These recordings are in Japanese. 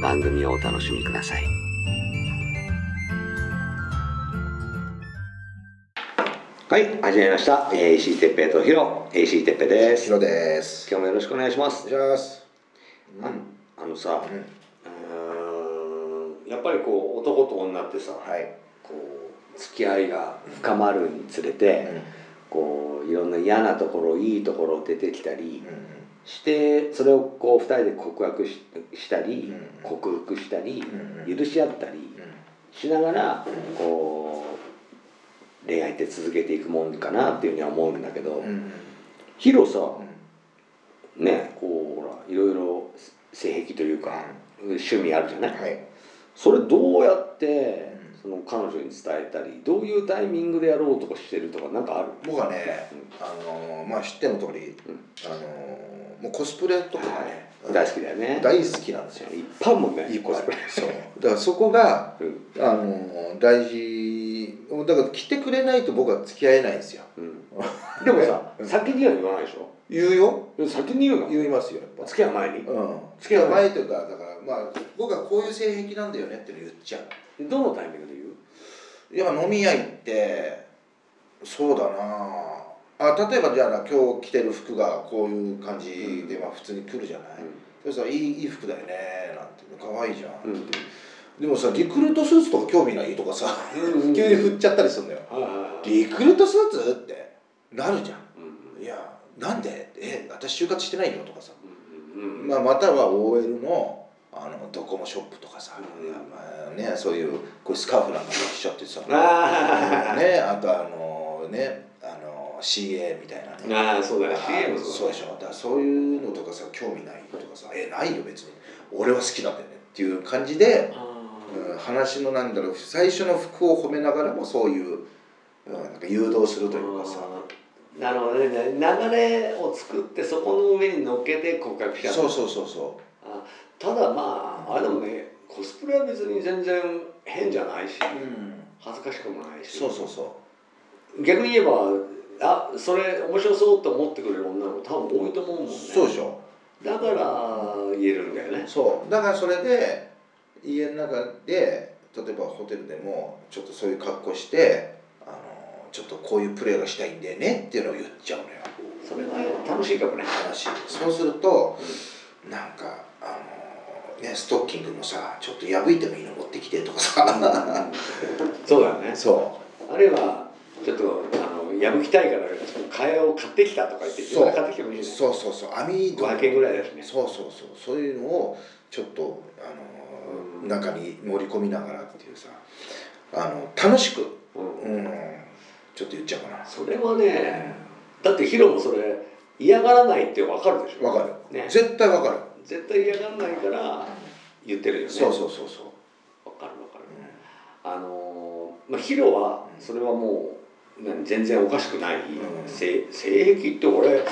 番組をお楽しみください。はい、始めました。えー、石井哲平とヒロ、えー石井哲平です。ヒロです。今日もよろしくお願いします。お願いします。ああのさ、うんやっぱりこう男と女ってさ、はい。こう付き合いが深まるにつれて、こういろんな嫌なところいいところ出てきたりしてそれをこう二人で告白ししたり、うん克服したり、うん許し合ったりしながらこう恋愛って続けていくもんかなっていうふうには思うんだけど。ヒロさねこうほらいろいろ性癖というか、趣味あるじゃない、はい。それどうやってうん。その彼女に伝えたりどういうタイミングでやろうとかしてるとかなんかある？僕はね、あのーまあ知っての通り、あのーもうコスプレとかね、大好きだよね大好きなんですよ。いっぱいあるもんねコスプレそう。だからそこがうんあのー大事。だから来てくれないと僕は付き合えないんですよ。うんでもさうん先には言わないでしょ？言うよ。先に言うの？言いますよ。やっぱ。付き合う前に？うん。付き合う前というかだからまあ僕はこういう性癖なんだよねって言っちゃう。どのタイミングで言う？やっぱ飲み屋行ってそうだなあ例えばじゃあな今日着てる服がこういう感じで、まあ普通に来るじゃない、そしたらいいいい服だよねなんて可愛いじゃん、うん。でもさリクルートスーツとか興味ないとかさ、うん急に振っちゃったりするんだよ、リクルートスーツってなるじゃん。うんいやなんで？え私就活してないよとかさ、うんうんまあ、または OL のあのドコモショップとかさ、うんまあね、そういうこういうスカーフなんかしちゃってさ。ね、あとあのねあの CA みたいなね。あーそうだ。CA もそうそうだでしょ。だからそういうのとかさ興味ないとかさえないよ別に。俺は好きなんだよねっていう感じで、あうん、話のなんだろう最初の服を褒めながらもそういう、うん、なんか誘導するというかさ。ー。なるほどね。流れを作ってそこの上に乗っけて告白しちゃうそうそうそう。そあただまああれでもねコスプレは別に全然変じゃないしう、うん、恥ずかしくもないしそうそうそ逆に言えばあそれ面白そうと思ってくれる女の子多分多いと思うもんうね。そうでしょ。だから言えるんだよね。そう。だからそれで家の中で例えばホテルでもちょっとそういう格好してあのちょっとこういうプレーがしたいんだよねっていうのを言っちゃうのよ。それが楽しいかもね。話そうするとなんかあのねストッキングもさちょっと破いてもいいの持ってきてとかさ。そうだよね。そあるいはちょっとあの破きたいから替えを買ってきたとか言って自分で買ってきてもいいそうそうそう網戸。500円ぐらいだしね。そうそうそう。そういうのをちょっとあの、うん中に盛り込みながらっていうさあの楽しくうん。うんちょっと言っちゃうかな。それはねだってヒロもそれ嫌がらないってわかるでしょ。わかる。ね。絶対わかる、絶対嫌がらないから言ってるよね。そうそうそうそう、わかるわかる。あのーまあヒロはそれはもう何全然おかしくない、ん。性性癖って俺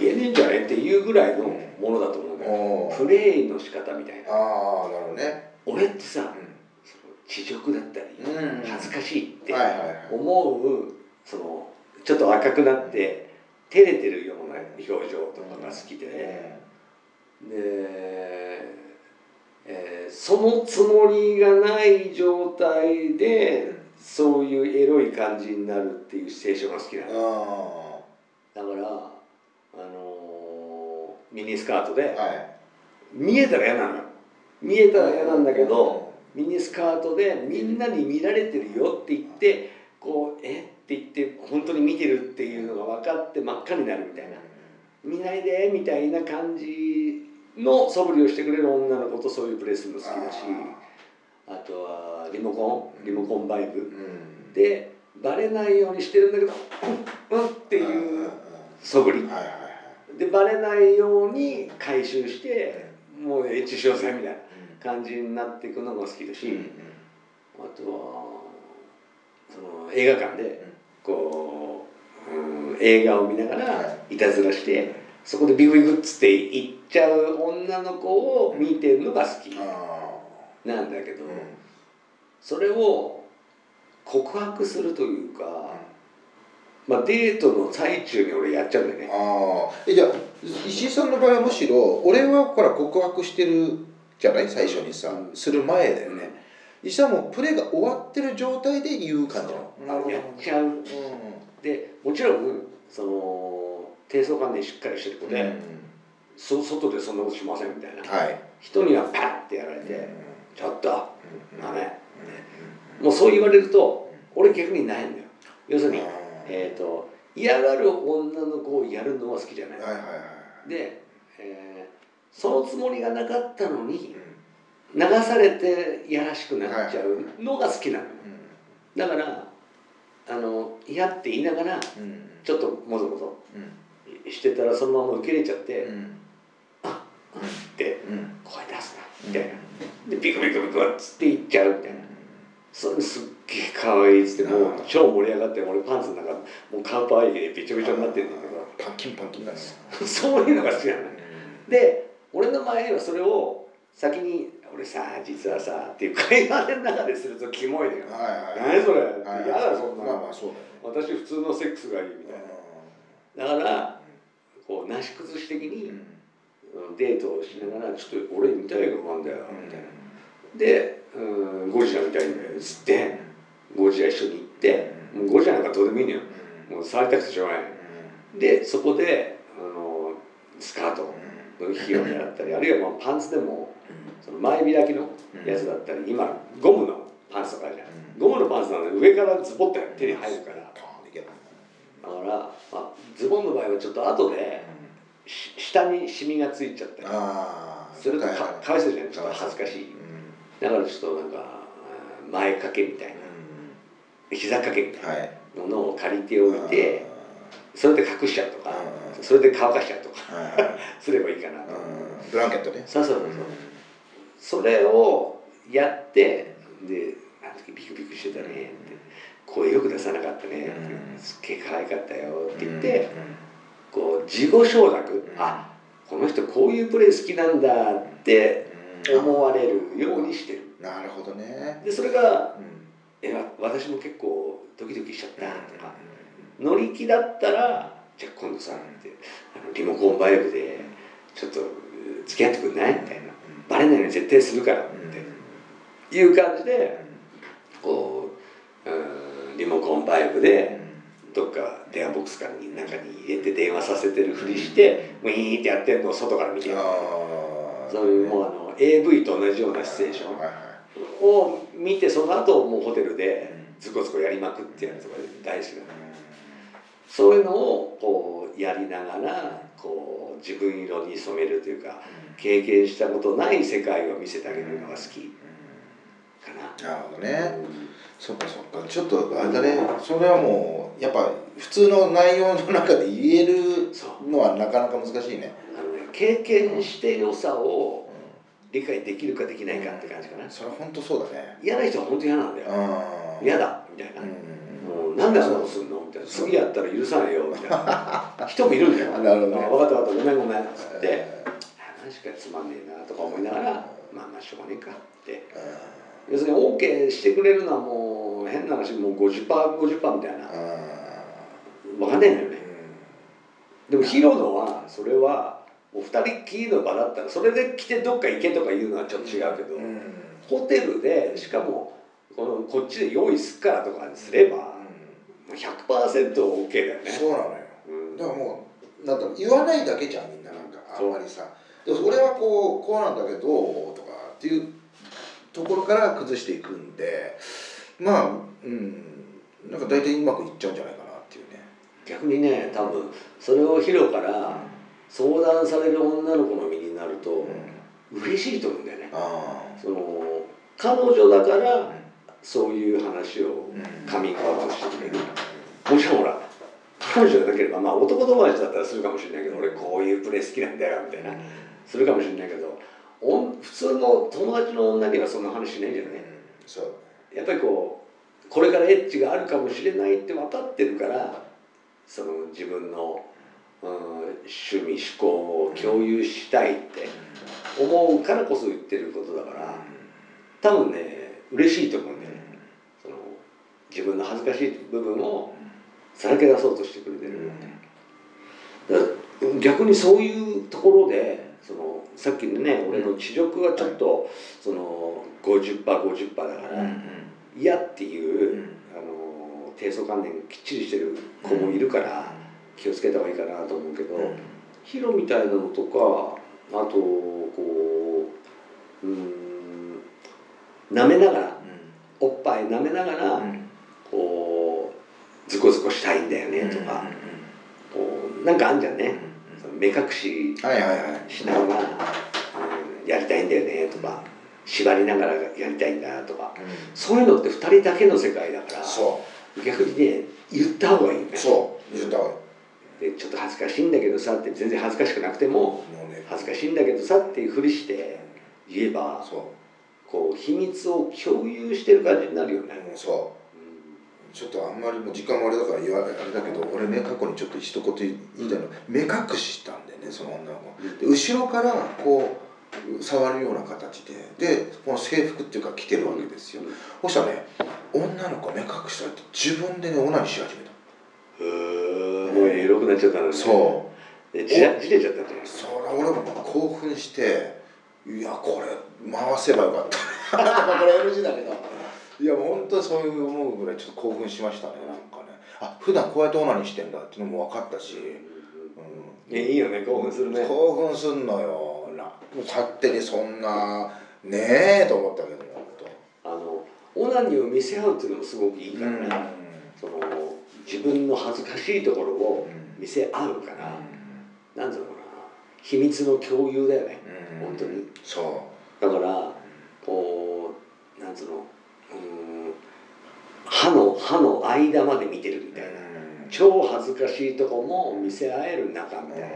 言えねえんじゃねっていうぐらいのものだと思うんだよ、おープレイの仕方みたいな。ああなるほどね。俺ってさうその恥辱だったり、うん。恥ずかしいってんはいはいはい。思うそのちょっと赤くなって照れてるような表情とかが好きで。ね、で、えーそのつもりがない状態でそういうエロい感じになるっていうシチュエーションが好きなうんの。あだからあのーミニスカートであはい。見えたら嫌なのよ。見えたら嫌なんだけどミニスカートでみんなに見られてるよって言ってこうえ？って言って本当に見てるっていうのが分かって真っ赤になるみたいな。見ないでみたいな感じの素振りをしてくれる女の子とそういうプレーするの好きだしあとはリモコンリモコンバイブ。うん。でバレないようにしてるんだけどうんうんっていう素振り。でバレないように回収してもうエッチしようぜみたいな感じになっていくのが好きだし、うんあとはその映画館でこう、うん、映画を見ながらい。たずらしてそこでビクビクっつって行っちゃう女の子を見てるのが好きあなんだけどーうんそれを告白するというか、まあ、デートの最中に俺やっちゃうんだよね。ああえじゃあ石井さんの場合はむしろ俺はほら告白してるじゃない？最初にさ、うん。する前だよね、石井さんもプレーが終わってる状態で言う感じなの？あやっちゃう。うん。でもちろんその低層観念しっかりしてる子で、うん。そ外でそんなことしませんみたいな。はい。人にはパッてやられてうん「ちょっとうん。ダメ」もうそう言われると俺逆にないんだよ。要するに、えー、と嫌がる女の子をやるのは好きじゃない、はいはいはいで、えーそのつもりがなかったのに流されてやらしくなっちゃうのが好きなのよ。だからあの嫌って言いながらちょっともぞもぞうん。してたらそのまま受け入れちゃって、うん。ってうん声出すなみたいなでビクビクビクっつって言っちゃうみたいな。それすっげえ可愛いっつってもう超盛り上がって俺パンツの中もうカウパーでびちょびちょになってるんだけパンキンパンキンだね。どそういうのが好きなのねで俺の前ではそれを先に「俺さ実はさ」っていう会話の中でするとキモいのよ。はいはい。何それ？はい嫌だよそんなまあのまあそうだよね。私普通のセックスがいいみたいな。だからこうなし崩し的にうん。デートをしながら「ちょっと俺見たい映画があるんだよ」みたいな。うんで「うんゴジラ見たいんだよ」ってゴジラ一緒に行ってもうゴジラなんかどうでもいいのよ。もう触りたくてしょうがないでそこであのスカートの費用であったり あるいはまあパンツでもその前開きのやつだったり今ゴムのパンツとかじゃん。ゴムのパンツなので上からズボッと手に入るから。だから、まあ、ズボンの場合はちょっと後でし下にシミがついちゃったり。するとかかわいそうじゃないちょっと恥ずかしいだからちょっとなんかうん前掛けみたいな。膝掛けみたいはい。なものを借りておいてそれで隠しちゃうとかうん。それで乾かしちゃうとかはいはい。すればいいかなと。うん。ブランケットね。そうそうそうそう。それをやってで「あの時ビクビクしてたね」って「声よく出さなかったね」うん。すっげえ可愛かったよ」って言ってこう自己承諾あこの人こういうプレー好きなんだって思われるようにしてる。なるほどね。でそれがうん「え私も結構ドキドキしちゃった」とか。乗り気だったら「じゃあ今度さ」ってあのリモコンバイブでちょっと付き合ってくんない?」みたいな「バレないように絶対するから」っていう感じでこううんリモコンバイブでどっか電話ボックスからに中に入れて電話させてるふりしてウィーンってやってるのを外から見てる。そういうもうあの AV と同じようなシチュエーションを見てその後もうホテルでズコズコやりまくってやるとか大好きなのそういうのをこうやりながらこう自分色に染めるというか経験したことない世界を見せてあげるのが好き。かな。なるほどね。そっかそっか。ちょっとあれだね。それはもうやっぱ普通の内容の中で言えるのはなかなか難しいね。あのね経験して良さを理解できるかできないかって感じかな。それは本当そうだね。嫌な人は本当嫌なんだよ。あ嫌だみたいな。うんもうなんであんなことすんのみたいな。次やったら許さないよみたいな。人もいるんだよ。なるほどね。あ分かった分かったごめんごめんっつって。話がつまんねえなとか思いながらまあまあしょうがねえかって。要するに OK してくれるのはもう変な話もう 50%50% みたいな。分かんないんだよね。でもヒロノはそれはもう2人っきりの場だったらそれで来てどっか行けとか言うのはちょっと違うけど、ホテルでしかもこのこっちで用意すっからとかにすれば、100%OK だよね。そうなのよ。うん。だからもうなんだろう言わないだけじゃんみんななんかあんまりさ。でも俺はこうこうなんだけどどうとかっていうところから崩していくんでまあうん。なんか大体うまくいっちゃうんじゃないかなっていうね。逆にね多分それをヒロから相談される女の子の身になると嬉しいと思うんだよね。あその彼女だからあそういう話をうん。カミングアウトしてくれる。もちろんほら彼女じゃなければまあ男友達だったらするかもしれないけど俺こういうプレー好きなんだよみたいな。するかもしれないけど普通の友達の女にはそんな話しないじゃない？そう。やっぱりこうこれからエッジがあるかもしれないって分かってるからその自分の、うん、趣味思考を共有したいって思うからこそ言ってることだから多分ね嬉しいと思うんだよねその自分の恥ずかしい部分をさらけ出そうとしてくれてる。逆にそういうところでそのさっきのね俺の知力はちょっとその 50%50% だから嫌っていうあの低層観念きっちりしてる子もいるから気をつけた方がいいかなと思うけどヒロみたいなのとかあとこううん舐めながらおっぱい舐めながらこうズコズコしたいんだよねとか。こうなんかあんじゃんね。目隠ししながら、うんやりたいんだよねとか。縛りながらやりたいんだとか。そういうのって2人だけの世界だからそ逆にね言った方がいいよね。うそう。言った方がいいでちょっと恥ずかしいんだけどさって全然恥ずかしくなくても恥ずかしいんだけどさっていうふりして言えばそこう秘密を共有してる感じになるよね、そう。ちょっとあんまりもう時間もあれだから言わあれだけど俺ね過去にちょっと一言言いたいの。目隠ししたんだよねその女の子。で後ろからこう触るような形で。でこの制服っていうか着てるわけですよ、そしたらね女の子目隠したら自分でねオナニーし始めた。へえくなっちゃったのね。そう。でじらじれちゃったんじゃないそれ俺も興奮していやこれ回せばよかった。これ NG だけど。いやもう本当にそういう思うぐらいちょっと興奮しましたねなんかね。あ普段こうやってオナニーしてんだっていうのも分かったし、うん、いやいいよね興奮するね。興奮すんのよ。な勝手にそんなねえと思ったけどもあのオナニーを見せ合うっていうのもすごくいいからね、その自分の恥ずかしいところを見せ合うから、なんていうのかな。秘密の共有だよね。うん。本当に。そだからこうなんつうのうん歯の歯の間まで見てるみうたいな、うん。超恥ずかしいとこも見せ合える仲みたいな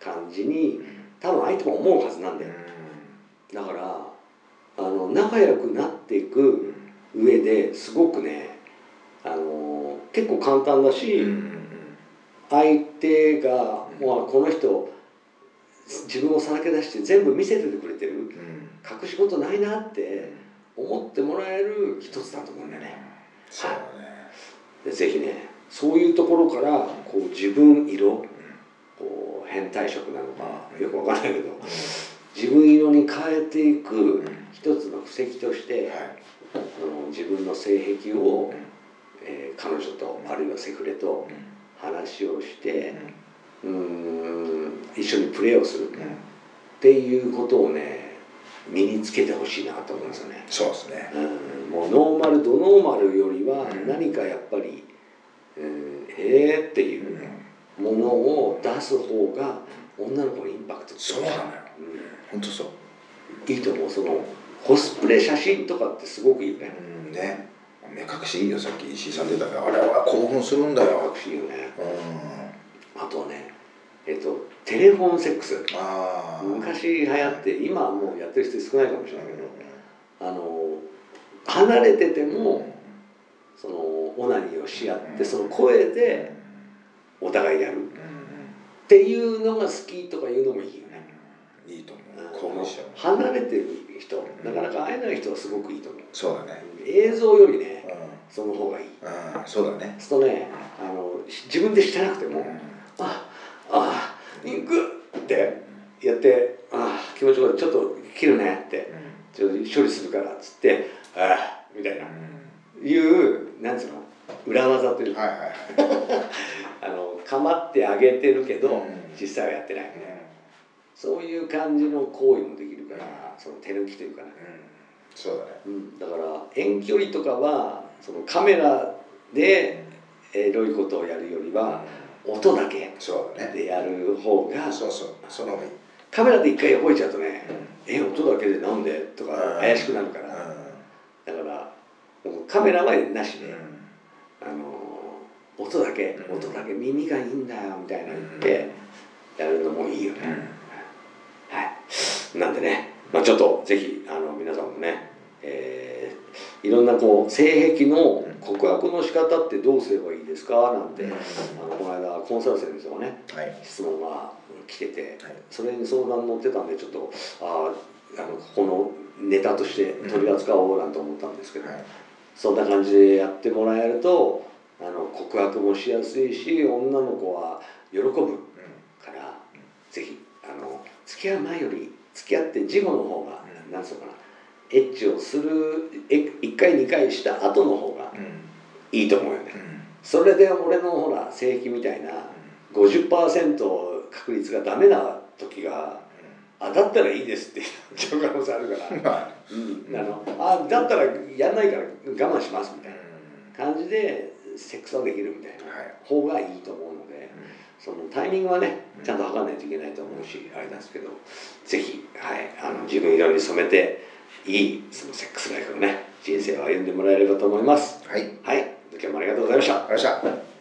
感じに多分相手も思うはずなんだよ。だからあの仲良くなっていく上ですごくね結構簡単だし、相手がもうこの人自分をさらけ出して全部見せててくれてる。隠し事ないなって思ってもらえる一つだと思うんだよね。そうだねでぜひねそういうところからこう自分色こう変態色なのかよくわかんないけど自分色に変えていく一つの布石としてはい。その自分の性癖を、えー彼女とあるいはセフレと話をしてうーん一緒にプレーをするっていうことをね身につけてほしいなと思うんですよね。そうですね。うん。もうノーマルドノーマルよりはうん。何かやっぱり、うん、へえっていうものを出す方が女の子のインパクトそうなのよ。う本当そう。んいいと思う。そのコスプレ写真とかってすごくいいよね。うんね目隠しいいよさっき石井さん出たけどあれは興奮するんだよいよね。うん。あとねえっとテレフォンセックス。昔流行って今はもうやってる人少ないかもしれないけどあの離れててもそのオナニーをし合ってその声でお互いやる。っていうのが好きとかいうのもいいよね。いいと思あう離れてる人。なかなか会えない人はすごくいいと思う。そうだね。映像よりねうその方がいい。んうんそうだね。そうするとねあのし自分でしてなくてもああインクってやってああ気持ちよかったちょっと切るねってちょっと処理するからっつってああみたいな。いうなんつうの？裏技というか。はいはい あの構ってあげてるけど、うん。実際はやってない。みたいなそういう感じの行為もできるからその手抜きというかね、うん、そうだね。うん、だから遠距離とかはそのカメラでエロいことをやるよりは音だけでやる方がそうそう。そのカメラで一回覚えちゃうとね「え音だけでなんで?」とかうん。怪しくなるから。だからもうカメラはなしで、あの音だけうん。音だけ耳がいいんだよみたいな言ってやるのもいいよね、はい。なんでね、まあ、ちょっとぜひあの皆さんもね、えーいろんなこう性癖の告白の仕方ってどうすればいいですか？なんて、あのこの間コンサル先生のね。はい。質問が来ててはい。それに相談乗ってたんでちょっとあああのここのネタとして取り扱おうなんて思ったんですけど、はい。そんな感じでやってもらえるとあの告白もしやすいし女の子は喜ぶからぜひあの付き合う前より付き合って事後の方が、うんなんつうのかなエッチをするえ1回2回した後の方がいいと思うよね、それで俺のほら性癖みたいな50%確率がダメな時があだったらいいですって言っちゃう可能性あるから、まあ。うん、あのあだったらやんないから我慢しますみたいな感じでセックスはできるみたいなはい。方がいいと思うのでそのタイミングはねちゃんと測らないといけないと思うしあれなんですけどぜひ、はい、あの自分色に染めていいそのセックスライフのね人生を歩んでもらえればと思います。はいありはい、今日もありがとうございました。がとうございました